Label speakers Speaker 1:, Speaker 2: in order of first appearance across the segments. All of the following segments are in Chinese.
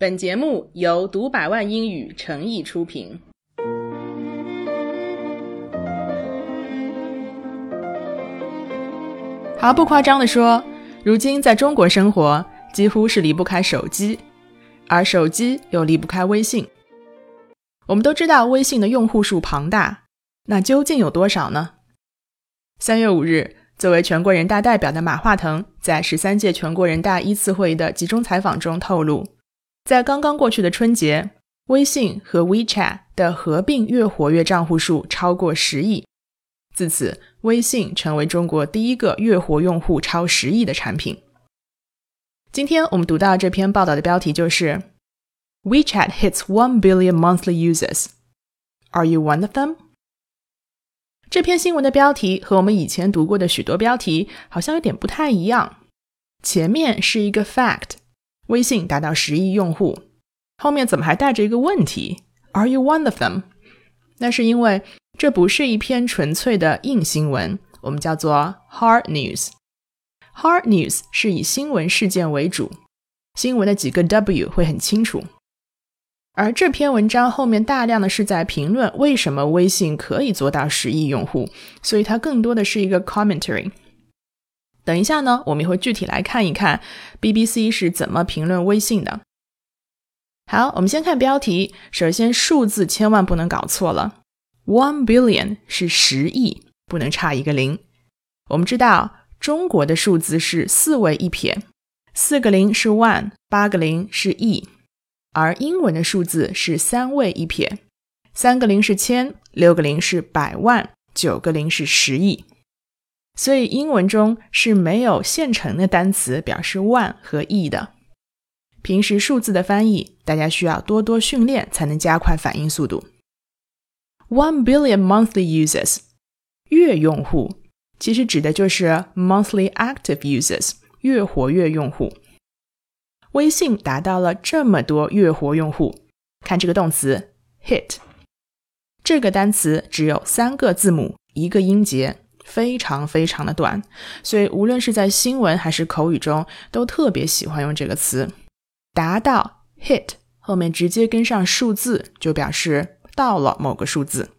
Speaker 1: 本节目由读百万英语诚意出品。毫不夸张地说，如今在中国生活几乎是离不开手机，而手机又离不开微信。我们都知道微信的用户数庞大，那究竟有多少呢？三月五日，作为全国人大代表的马化腾在十三届全国人大一次会议的集中采访中透露，在刚刚过去的春节，微信和 WeChat 的合并月活跃账户数超过十亿。自此，微信成为中国第一个月活用户超十亿的产品。今天我们读到这篇报道的标题就是 “WeChat hits one billion monthly users. Are you one of them？” 这篇新闻的标题和我们以前读过的许多标题好像有点不太一样。前面是一个 fact，微信达到十亿用户，后面怎么还带着一个问题？Are you one of them？那是因为。这不是一篇纯粹的硬新闻，我们叫做 hard news。hard news 是以新闻事件为主，新闻的几个 W 会很清楚。而这篇文章后面大量的是在评论为什么微信可以做到十亿用户，所以它更多的是一个 commentary。等一下呢，我们也会具体来看一看 BBC 是怎么评论微信的。好，我们先看标题，首先数字千万不能搞错了。One billion 是十亿，不能差一个零。我们知道中国的数字是四位一撇，四个零是万，八个零是亿。而英文的数字是三位一撇，三个零是千，六个零是百万，九个零是十亿。所以英文中是没有现成的单词表示万和亿的。平时数字的翻译，大家需要多多训练，才能加快反应速度。One billion monthly users，月用户其实指的就是 monthly active users，月活跃用户。微信达到了这么多月活用户，看这个动词 hit，这个单词只有三个字母，一个音节，非常非常的短，所以无论是在新闻还是口语中，都特别喜欢用这个词。达到 hit 后面直接跟上数字，就表示。到了某个数字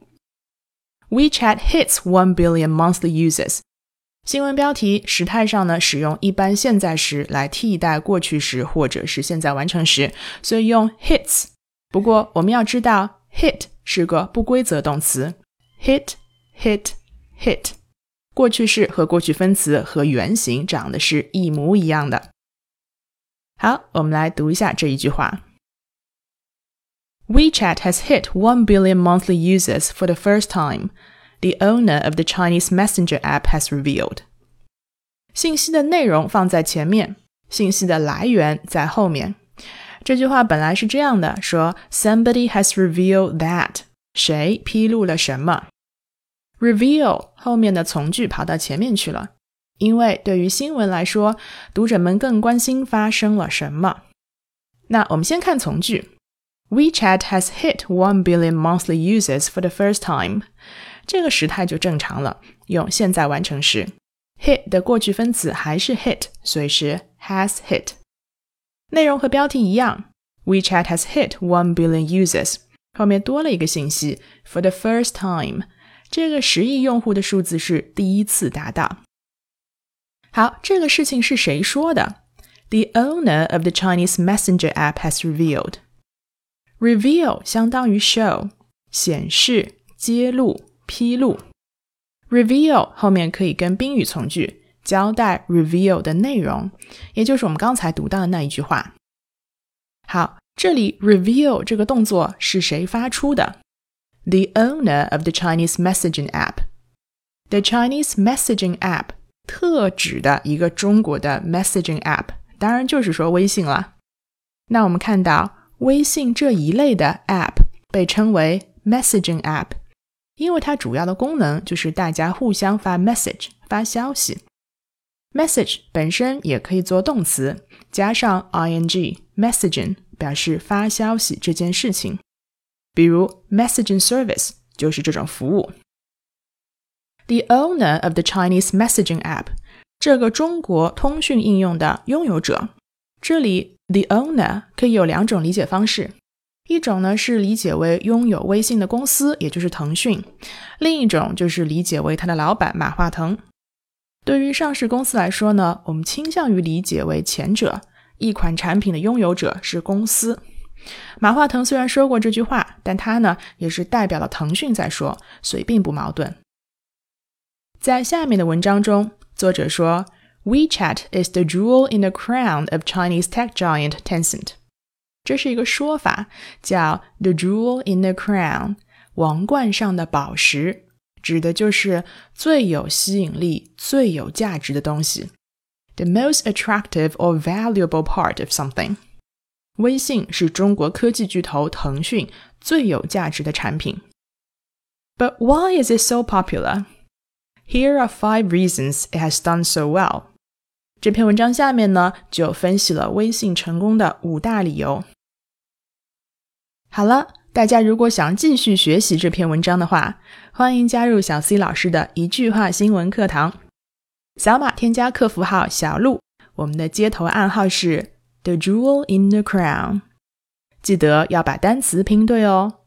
Speaker 1: ，WeChat hits one billion monthly users。新闻标题时态上呢，使用一般现在时来替代过去时或者是现在完成时，所以用 hits。不过我们要知道，hit 是个不规则动词，hit hit hit，过去式和过去分词和原形长得是一模一样的。好，我们来读一下这一句话。WeChat has hit 1 billion monthly users for the first time, the owner of the Chinese Messenger app has revealed. 信息的内容放在前面，信息的来源在后面。这句话本来是这样的：说 Somebody has revealed that，谁披露了什么 ？Reveal 后面的从句跑到前面去了，因为对于新闻来说，读者们更关心发生了什么。那我们先看从句。WeChat has hit one billion monthly users for the first time，这个时态就正常了，用现在完成时。hit 的过去分词还是 hit，所以是 has hit。内容和标题一样，WeChat has hit one billion users，后面多了一个信息，for the first time，这个十亿用户的数字是第一次达到。好，这个事情是谁说的？The owner of the Chinese Messenger app has revealed。Reveal 相当于 show，显示、揭露、披露。Reveal 后面可以跟宾语从句交代 reveal 的内容，也就是我们刚才读到的那一句话。好，这里 reveal 这个动作是谁发出的？The owner of the Chinese messaging app。The Chinese messaging app 特指的一个中国的 messaging app，当然就是说微信了。那我们看到。微信这一类的 App 被称为 Messaging App，因为它主要的功能就是大家互相发 message 发消息。Message 本身也可以做动词，加上 ing messaging 表示发消息这件事情。比如 Messaging Service 就是这种服务。The owner of the Chinese Messaging App，这个中国通讯应用的拥有者，这里 The owner 可以有两种理解方式，一种呢是理解为拥有微信的公司，也就是腾讯；另一种就是理解为他的老板马化腾。对于上市公司来说呢，我们倾向于理解为前者，一款产品的拥有者是公司。马化腾虽然说过这句话，但他呢也是代表了腾讯在说，所以并不矛盾。在下面的文章中，作者说。WeChat is the jewel in the crown of Chinese tech giant Tencent。这是一个说法，叫 the jewel in the crown，王冠上的宝石，指的就是最有吸引力、最有价值的东西。The most attractive or valuable part of something。微信是中国科技巨头腾讯最有价值的产品。But why is it so popular? Here are five reasons it has done so well. 这篇文章下面呢，就分析了微信成功的五大理由。好了，大家如果想继续学习这篇文章的话，欢迎加入小 C 老师的一句话新闻课堂。扫码添加客服号小鹿，我们的接头暗号是 The Jewel in the Crown，记得要把单词拼对哦。